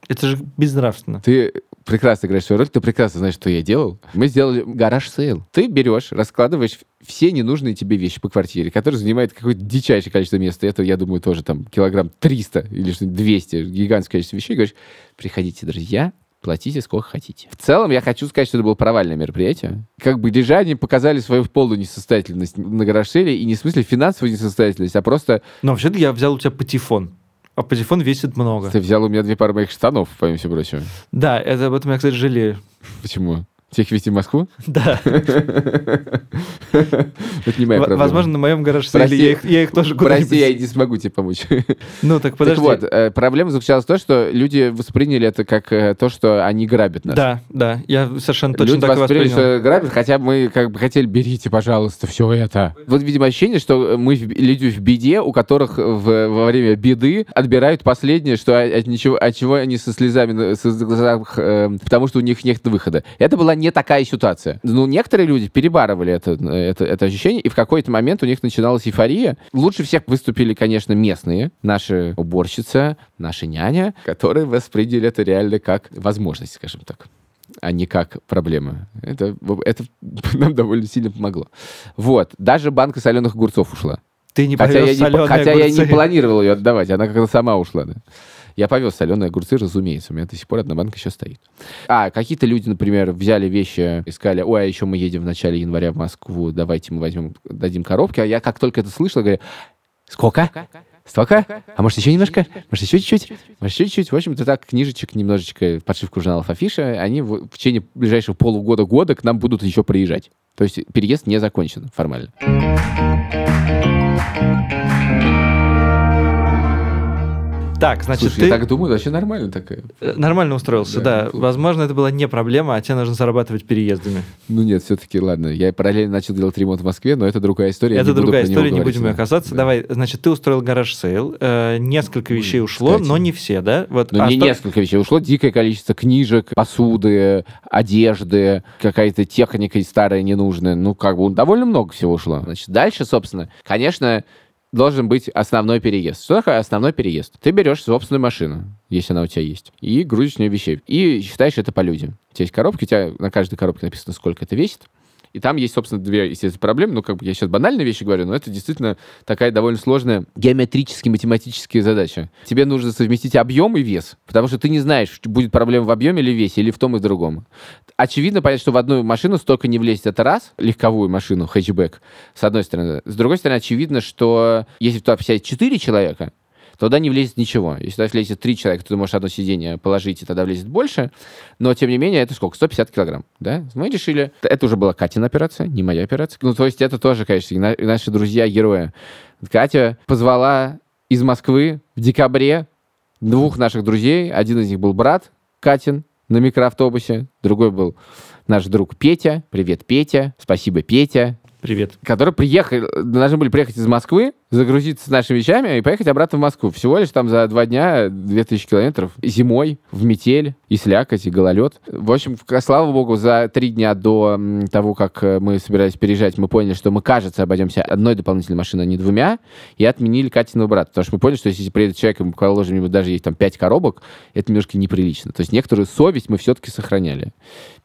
Это же безнравственно.
ты прекрасно играешь свою роль, ты прекрасно знаешь, что я делал. Мы сделали garage sale. Ты берешь, раскладываешь все ненужные тебе вещи по квартире, которые занимают какое-то дичайшее количество места. Это, я думаю, тоже там килограмм 300 или что 200, гигантское количество вещей. Говоришь, приходите, друзья, платите сколько хотите. В целом, я хочу сказать, что это было провальное мероприятие. Как бы рижане показали свою полную несостоятельность на гараж сейле, и не в смысле финансовую несостоятельность, а просто
Но вообще-то я взял у тебя патефон. А патефон весит много.
ты взял у меня две пары моих штанов, помимо всего прочего.
Да, это об этом я, кстати, жалею.
Почему? Всех везти в Москву?
Да.
Это не моя проблема.
Возможно, на моем гараж
Прости.
я их, я их тоже куда-нибудь...
Прости, я не смогу тебе помочь.
Ну, так
Так
подожди.
вот, э, проблема заключалась в том, что люди восприняли это как э, то, что они грабят нас.
Да, да, я совершенно точно
Люди
так и
восприняли,
воспринял.
что грабят, хотя мы как бы хотели, берите, пожалуйста, все это. Вот, видимо, ощущение, что мы люди в беде, у которых в- во время беды отбирают последнее, что от, от ничего, от чего они со слезами э, потому что у них нет выхода. Это была не такая ситуация. Ну, некоторые люди перебарывали это, это, это ощущение, и в какой-то момент у них начиналась эйфория. Лучше всех выступили, конечно, местные, наши уборщица, наша няня, которые восприняли это реально как возможность, скажем так а не как проблема. Это, это нам довольно сильно помогло. Вот. Даже банка соленых огурцов ушла.
Ты не
Хотя, я не, хотя я не
огурцы.
планировал ее отдавать, она как-то сама ушла. Да. Я повез соленые огурцы, разумеется. У меня до сих пор одна банка еще стоит. А, какие-то люди, например, взяли вещи, искали, ой, а еще мы едем в начале января в Москву, давайте мы возьмем, дадим коробки. А я как только это слышал, говорю, сколько? Столько? А может, еще немножко? Может, еще чуть-чуть? Может, еще чуть-чуть? В общем-то, так, книжечек, немножечко подшивку журналов Афиша, они в, в течение ближайшего полугода-года к нам будут еще приезжать. То есть переезд не закончен формально.
Так, значит,
Слушай,
ты
я так думаю, вообще нормально такая.
э, нормально устроился,
Да,
да. Возможно, это была не проблема, а тебе нужно зарабатывать переездами.
Ну нет, все-таки ладно. Я параллельно начал делать ремонт в Москве, но это другая история.
Это другая история, не будем ее касаться.
Да.
Давай, значит, ты устроил garage sale, э, несколько
Ой,
вещей ушло,
кстати.
но не все, да? Вот,
Но
а
не
что-
несколько вещей. Ушло дикое количество книжек, посуды, одежды, какая-то техника старая ненужная. Ну, как бы довольно много всего ушло. Значит, дальше, собственно, конечно, должен быть основной переезд. Что такое основной переезд? Ты берешь собственную машину, если она у тебя есть, и грузишь в нее вещей. И считаешь это по людям. У тебя есть коробки, у тебя на каждой коробке написано, сколько это весит. И там есть, собственно, две, естественно, проблемы. Ну, как бы я сейчас банальные вещи говорю, но это действительно такая довольно сложная геометрически математическая задача. Тебе нужно совместить объем и вес, потому что ты не знаешь, будет проблема в объеме или весе, или в том и в другом. Очевидно, понятно, что в одну машину столько не влезет. Это раз, легковую машину, хэтчбэк, с одной стороны. С другой стороны, очевидно, что если туда сядет 4 человека, туда не влезет ничего. Если туда влезет три человека, то ты можешь одно сиденье положить, и тогда влезет больше. Но, тем не менее, это сколько? 150 килограмм, да? Мы решили... Это уже была Катина операция, не моя операция. Ну, то есть это тоже, конечно, наши друзья-герои. Катя позвала из Москвы в декабре двух наших друзей. Один из них был брат Катин на микроавтобусе, другой был наш друг Петя. Привет, Петя. Спасибо, Петя
Привет.
которые приехали, должны были приехать из Москвы, загрузиться с нашими вещами и поехать обратно в Москву. Всего лишь там за два дня 2000 километров зимой, в метель, и слякоть, и гололед. В общем, слава богу, за три дня до того, как э, мы собирались переезжать, мы поняли, что мы, кажется, обойдемся одной дополнительной машиной, а не двумя, и отменили Катиного брата. Потому что мы поняли, что если приедет человек, и мы положим ему даже есть там пять коробок, это немножко неприлично. То есть некоторую совесть мы все-таки сохраняли.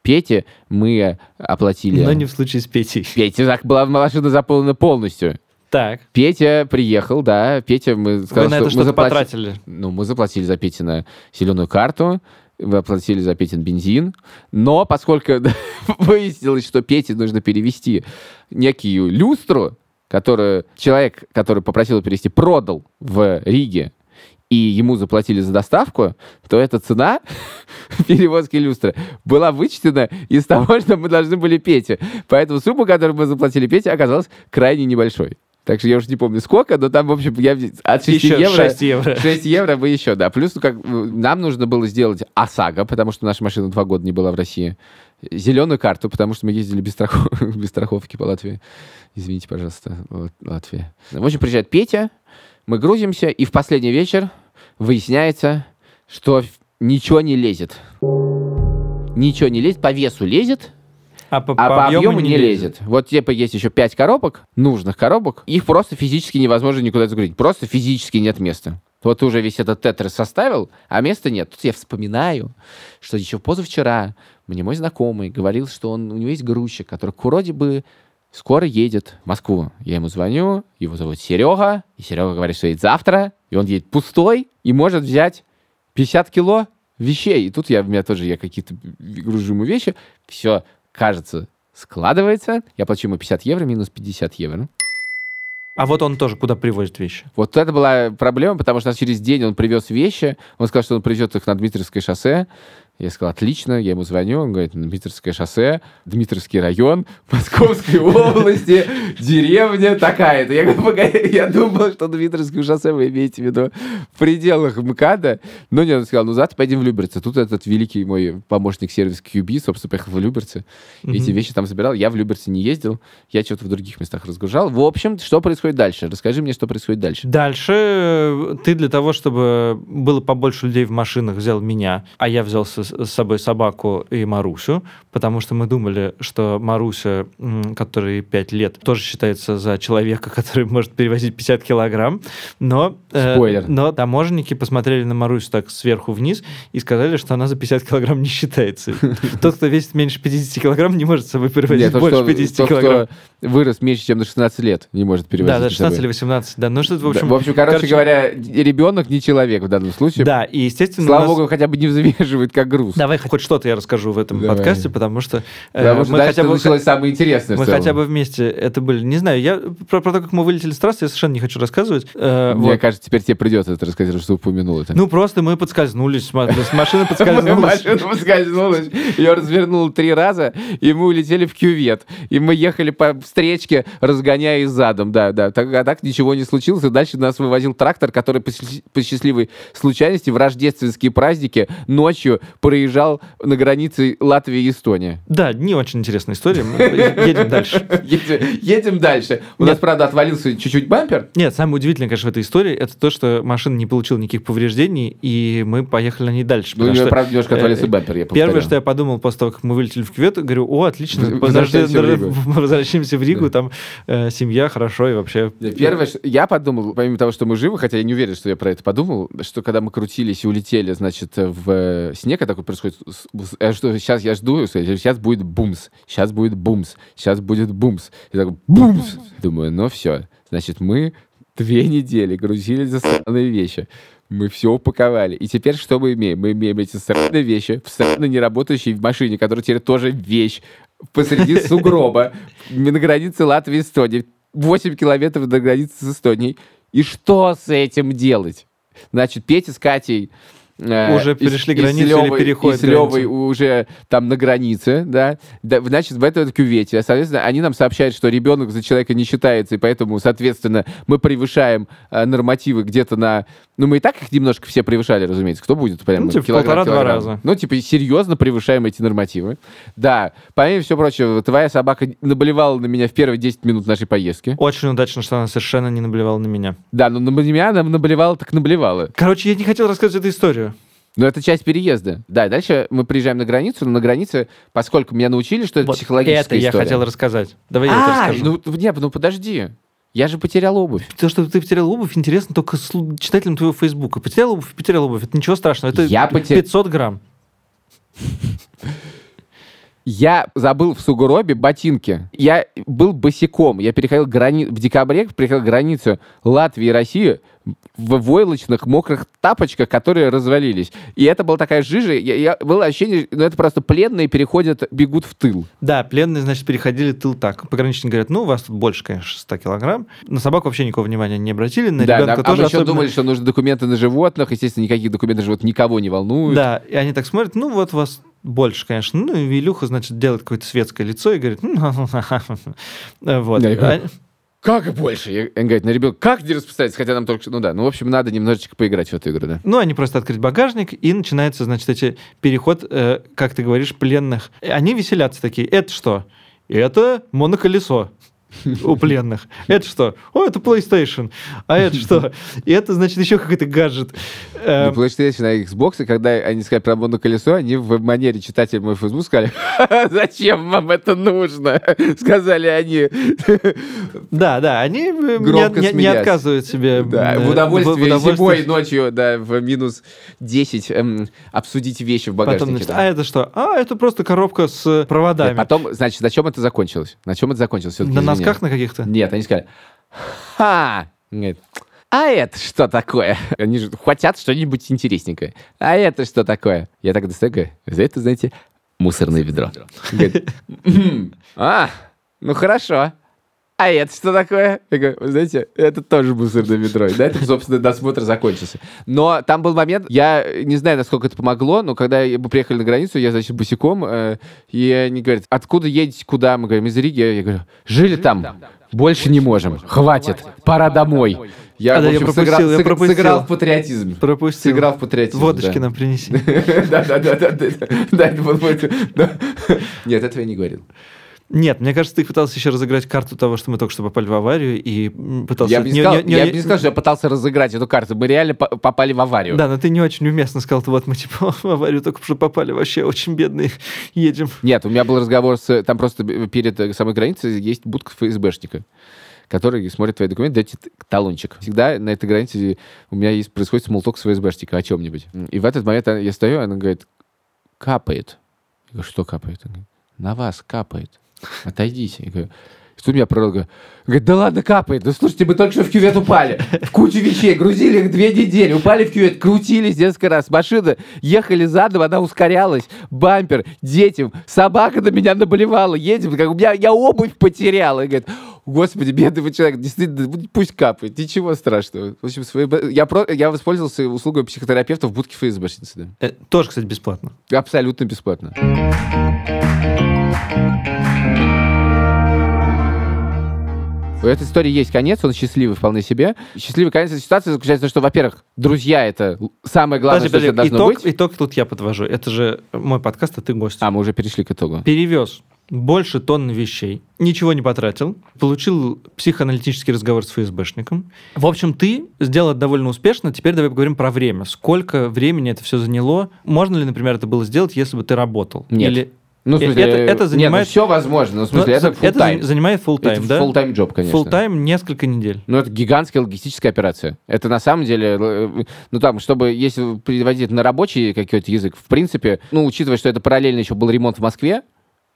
Пете мы оплатили...
Но не в случае с Петей.
Петя зак- была машина заполнена полностью.
Так,
Петя приехал, да. Петя, мы сказали,
вы на это
что мы
что-то
заплати-
потратили.
Ну, мы заплатили за Петина зеленую карту, мы оплатили за Петин бензин, но поскольку выяснилось, что Пете нужно перевести некую люстру, которую человек, который попросил перевести, продал в Риге, и ему заплатили за доставку, то эта цена перевозки люстры была вычтена из того, что мы должны были Пете. Поэтому сумма, которую мы заплатили Пете, оказалась крайне небольшой. Так что я уже не помню сколько, но там, в общем, я от 6
Еще
евро...
6 евро.
6 евро бы еще, да. Плюс ну, как, э, нам нужно было сделать ОСАГО, потому что наша машина два года не была в России. Зеленую карту, потому что мы ездили без, страхов- без страховки по Латвии. Извините, пожалуйста, Лат- Латвия. В общем, приезжает Петя, мы грузимся, и в последний вечер выясняется, что ничего не лезет. Ничего не лезет, по весу лезет,
А по,
а по, объему, не лезет. Вот типа есть еще пять коробок, нужных коробок. Их просто физически невозможно никуда загрузить. Просто физически нет места. Вот ты уже весь этот тетрис составил, а места нет. Тут я вспоминаю, что еще позавчера мне мой знакомый говорил, что он, у него есть грузчик, который вроде бы скоро едет в Москву. Я ему звоню, его зовут Серега, и Серега говорит, что едет завтра, и он едет пустой и может взять 50 кило вещей. И тут я, у меня тоже, я какие-то гружу ему вещи, все, кажется, складывается. Я плачу ему 50 евро, минус 50 евро.
А вот он тоже куда привозит вещи?
Вот это была проблема, потому что через день он привез вещи. Он сказал, что он привезет их на Дмитровское шоссе. Я сказал, отлично, я ему звоню, он говорит, Дмитровское шоссе, Дмитровский район, Московской области, деревня такая-то. Я, говорю, «Погоди, я думал, что Дмитровское шоссе вы имеете в виду в пределах МКАДа. Но нет, он сказал, ну завтра пойдем в Люберцы. Тут этот великий мой помощник сервис QB, собственно, поехал в Люберцы. Эти вещи там забирал. Я в Люберцы не ездил, я что-то в других местах разгружал. В общем, что происходит дальше? Расскажи мне, что происходит дальше.
Дальше э, ты для того, чтобы было побольше людей в машинах, взял меня, а я взял с, собой собаку и Марусю, потому что мы думали, что Маруся, которой 5 лет, тоже считается за человека, который может перевозить 50 килограмм, но, э,
Спойлер.
но таможенники посмотрели на Марусю так сверху вниз и сказали, что она за 50 килограмм не считается. Тот, кто весит меньше 50 килограмм, не может с собой перевозить больше
кто-
50
тот,
килограмм.
вырос меньше, чем до 16 лет, не может перевозить.
Да,
за
16
собой.
или 18, да. Ну, что-то, в общем...
в общем, короче, говоря, ребенок не человек в данном случае.
Да, и, естественно,
Слава богу, хотя бы не взвешивают, как груз.
Давай хоть что-то я расскажу в этом
Давай.
подкасте, потому что э,
Потому что
мы
дальше
хотя бы
началось самое интересное.
мы хотя бы вместе это были. Не знаю, я про, про то, как мы вылетели с трассы, я совершенно не хочу рассказывать. Э,
Мне
вот.
кажется, теперь тебе придется это рассказать, что ты упомянул это.
Ну, просто мы подскользнулись, ма- с машины подскользнулась.
Машина поскользнулась, ее развернул три раза, и мы улетели в кювет. И мы ехали по встречке, разгоняясь задом, да, да. Так, а так ничего не случилось, и дальше нас вывозил трактор, который по, счаст- по счастливой случайности в рождественские праздники ночью проезжал на границе Латвии и Эстонии.
Да, не очень интересная история. Едем дальше.
Едем, дальше. У нас, правда, отвалился чуть-чуть бампер.
Нет, самое удивительное, конечно, в этой истории, это то, что машина не получила никаких повреждений, и мы поехали на ней дальше.
Ну, правда, немножко
э,
отвалился бампер, я
Первое, что я подумал после того, как мы вылетели в кювет, говорю, о, отлично,
возвращаемся в Ригу.
там э, семья, хорошо, и вообще...
Первое, что я подумал, помимо того, что мы живы, хотя я не уверен, что я про это подумал, что когда мы крутились и улетели, значит, в э, снег, такое происходит, э, что сейчас я жду, сейчас будет бумс, сейчас будет бумс, сейчас будет бумс. И так бумс. Думаю, ну все, значит, мы две недели грузили за странные вещи. Мы все упаковали. И теперь что мы имеем? Мы имеем эти странные вещи в странно неработающей машине, которая теперь тоже вещь посреди сугроба на границе Латвии и Эстонии. 8 километров до границы с Эстонией. И что с этим делать? Значит, Петя с Катей э,
Уже
и
перешли
и
границу или
Лёвой-
переходят
И с уже там на границе, да. Да, Значит, в этом кювете. Соответственно, они нам сообщают, что ребенок за человека не считается, и поэтому, соответственно, мы превышаем э, нормативы где-то на... Ну, мы и так их немножко все превышали, разумеется. Кто будет прям
Ну, типа, полтора-два раза.
Ну, типа, серьезно превышаем эти нормативы. Да, помимо всего прочего, твоя собака наблевала на меня в первые 10 минут нашей поездки.
Очень удачно, что она совершенно не наблевала на меня.
Да, но на меня она наблевала, так наблевала.
Короче, я не хотел рассказывать эту историю.
Но это часть переезда. Да, дальше мы приезжаем на границу, но на границе, поскольку меня научили, что это
Вот
психологическая
это я
история.
хотел рассказать. Давай я это
А,
расскажу.
ну, нет, ну подожди. Я же потерял обувь.
То, что ты потерял обувь, интересно только слу- читателям твоего Фейсбука. Потерял обувь, потерял обувь. Это ничего страшного. Это
Я потер-
500 грамм.
Я забыл в сугробе ботинки. Я был босиком. Я переходил грани... в декабре, переходил границу Латвии и России в войлочных мокрых тапочках, которые развалились. И это была такая жижа. Я, я- было ощущение, ну это просто пленные переходят, бегут в тыл.
Да, пленные, значит, переходили тыл так. Пограничники говорят, ну, у вас тут больше, конечно, 100 килограмм. На собаку вообще никакого внимания не обратили, на
да,
ребенка
да, а
тоже
мы еще
особенно.
думали, что нужны документы на животных. Естественно, никаких документов на животных никого не волнуют.
Да, и они так смотрят, ну, вот у вас больше, конечно. Ну, и Илюха, значит, делает какое-то светское лицо и говорит, «Ну, вот.
И
А-
Как больше? Я- Он говорит, на ребенка, как не распространяться? Хотя нам только что... Ну да, ну, в общем, надо немножечко поиграть в эту игру, да.
Ну, они просто открыть багажник, и начинается, значит, эти переход, э, как ты говоришь, пленных. И Они веселятся такие. Это что? Это моноколесо у пленных. Это что? О, это PlayStation. А это что? И это, значит, еще какой-то гаджет.
На PlayStation, на Xbox, и когда они сказали про моноколесо, они в манере читателя мой Facebook сказали, зачем вам это нужно? Сказали они.
Да, да, они э, не, отказывают себе э,
в удовольствии. зимой ночью, да, в минус 10 эм, обсудить вещи в багажнике.
А это что? А, это просто коробка с проводами.
Потом, значит, на чем это закончилось? На чем это закончилось?
На. Носках на каких-то?
Нет, они сказали, ха! Говорит, а это что такое? Они же хотят что-нибудь интересненькое. А это что такое? Я так достаю, говорю, это, знаете, мусорное ведро. Говорит, «М, а, ну хорошо. А это что такое? Я говорю, вы знаете, это тоже мусорное ведро. На этом, собственно, досмотр закончился. Но там был момент, я не знаю, насколько это помогло, но когда мы приехали на границу, я, значит, босиком, э, и они говорят, откуда едете, куда? Мы говорим, из Риги. Я говорю, жили там, больше не можем, хватит, пора домой. Я,
А, да,
в
я
общем,
пропустил,
сыграл,
я пропустил.
сыграл в патриотизм.
Пропустил.
Сыграл в патриотизм,
Водочки
да.
нам принеси.
Да, да, да, да, да, да, это вот. Нет, этого я не говорил.
Нет, мне кажется, ты пытался еще разыграть карту того, что мы только что попали в аварию, и пытался...
Я бы не,
не-
сказал,
не-
я
не-
бы не сказал, что я пытался разыграть эту карту. Мы реально по- попали в аварию.
Да, но ты не очень уместно сказал, ты вот мы типа в аварию только что попали, вообще очень бедные, едем.
Нет, у меня был разговор с... Там просто перед э, самой границей есть будка ФСБшника, который смотрит твои документы, дает тебе талончик. Всегда на этой границе у меня есть, происходит смолток с ФСБшника о чем-нибудь. И в этот момент я стою, она говорит, капает. Я говорю, что капает? Она говорит, на вас капает. Отойдите. Я говорю, Тут меня пророга. Говорит, да ладно, капает. Да слушайте, мы только что в кювет упали. В кучу вещей. Грузили их две недели. Упали в кювет, крутились несколько раз. Машина ехали задом, она ускорялась. Бампер, детям. Собака на меня наболевала. Едем. Как, у меня, я обувь потерял. И говорит, Господи, бедный человек, действительно, пусть капает, ничего страшного. В общем, свои... я, про... я воспользовался услугой психотерапевта в будке ФСБшницы. Да.
Э, тоже, кстати, бесплатно.
Абсолютно бесплатно. У этой истории есть конец, он счастливый вполне себе. Счастливый конец этой ситуации заключается в том, что, во-первых, друзья — это самое главное, подожди, что подожди. должно
итог, быть. Итог тут я подвожу. Это же мой подкаст, а ты гость.
А, мы уже перешли к итогу.
Перевез больше тонн вещей, ничего не потратил, получил психоаналитический разговор с ФСБшником. В общем, ты сделал это довольно успешно. Теперь давай поговорим про время. Сколько времени это все заняло? Можно ли, например, это было сделать, если бы ты работал?
Нет. Или ну, в смысле, это, это занимает... Нет, ну, все возможно, но в смысле,
ну, это full time. Это занимает full time,
да? full time job, конечно.
Full time несколько недель.
Ну, это гигантская логистическая операция. Это на самом деле, э, ну, там, чтобы, если переводить на рабочий какой-то язык, в принципе, ну, учитывая, что это параллельно еще был ремонт в Москве,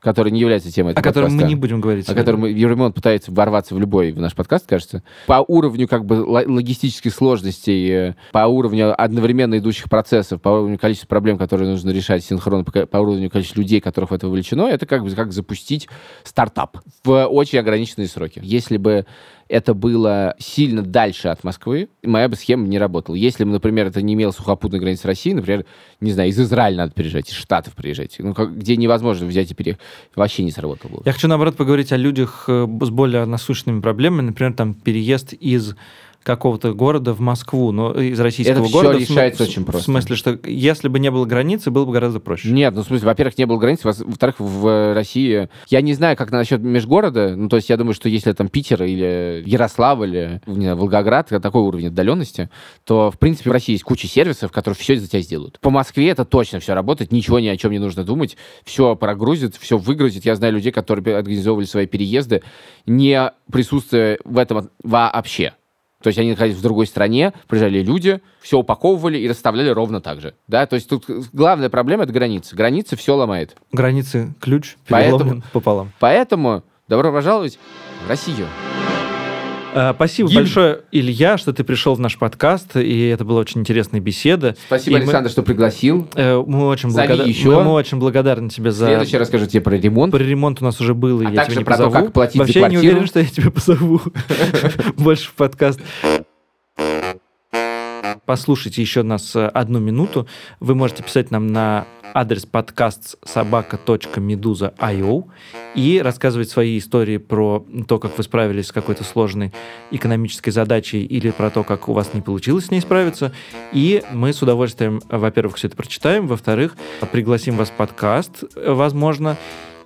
который не является темой
О котором мы не будем говорить.
О котором Евромон пытается ворваться в любой в наш подкаст, кажется. По уровню как бы логистических сложностей, э, по уровню одновременно идущих процессов, по уровню количества проблем, которые нужно решать синхронно, по уровню количества людей, которых в это вовлечено, это как бы как запустить стартап в очень ограниченные сроки. Если бы это было сильно дальше от Москвы, моя бы схема не работала. Если бы, например, это не имело сухопутной границы России, например, не знаю, из Израиля надо переезжать, из Штатов приезжать, ну, как, где невозможно взять и переехать, вообще не сработало бы.
Я хочу, наоборот, поговорить о людях э, с более насущными проблемами, например, там, переезд из какого-то города в Москву, но из российского
это
города.
Это решается в, очень просто.
В смысле, что если бы не было границы, было бы гораздо проще.
Нет, ну в смысле, во-первых, не было границы, во-вторых, в России... Я не знаю, как насчет межгорода, ну то есть я думаю, что если там Питер или Ярославль, или не Волгоград, такой уровень отдаленности, то в принципе в России есть куча сервисов, которые все за тебя сделают. По Москве это точно все работает, ничего ни о чем не нужно думать, все прогрузит, все выгрузит. Я знаю людей, которые организовывали свои переезды, не присутствуя в этом вообще. То есть они находились в другой стране, приезжали люди, все упаковывали и расставляли ровно так же. Да? То есть тут главная проблема — это границы. Границы все ломает.
Границы — ключ, поэтому, пополам.
Поэтому добро пожаловать в Россию.
Э, спасибо Гимн. большое, Илья, что ты пришел в наш подкаст, и это была очень интересная беседа.
Спасибо, и Александр, мы, что пригласил.
Э, мы очень, благодар... еще. Мы, очень благодарны тебе за...
В следующий раз расскажу тебе про ремонт.
Про ремонт у нас уже был, и
а
я
также
тебя не
про
позову.
то, как платить
Вообще
за квартиру.
не уверен, что я тебя позову больше в подкаст послушайте еще нас э, одну минуту, вы можете писать нам на адрес подкаст собака.медуза.io и рассказывать свои истории про то, как вы справились с какой-то сложной экономической задачей или про то, как у вас не получилось с ней справиться. И мы с удовольствием, во-первых, все это прочитаем, во-вторых, пригласим вас в подкаст, возможно,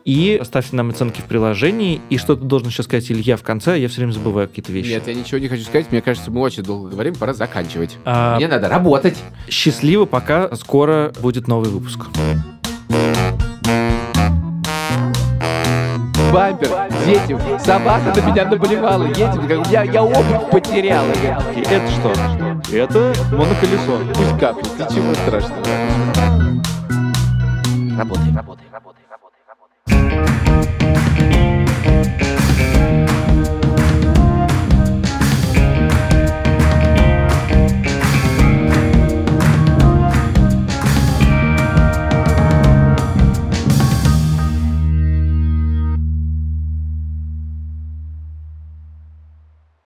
и ставьте нам оценки в приложении. И что ты должен сейчас сказать, Илья, в конце? Я все время забываю какие-то вещи.
Нет, я ничего не хочу сказать. Мне кажется, мы очень долго говорим, пора заканчивать. А... Мне надо работать.
Счастливо, пока скоро будет новый выпуск.
Бампер, детям, собака на меня наболевала, едем, я, я обувь потерял.
И это что? Это моноколесо.
Пусть капнет, ничего страшного. Работай, работай.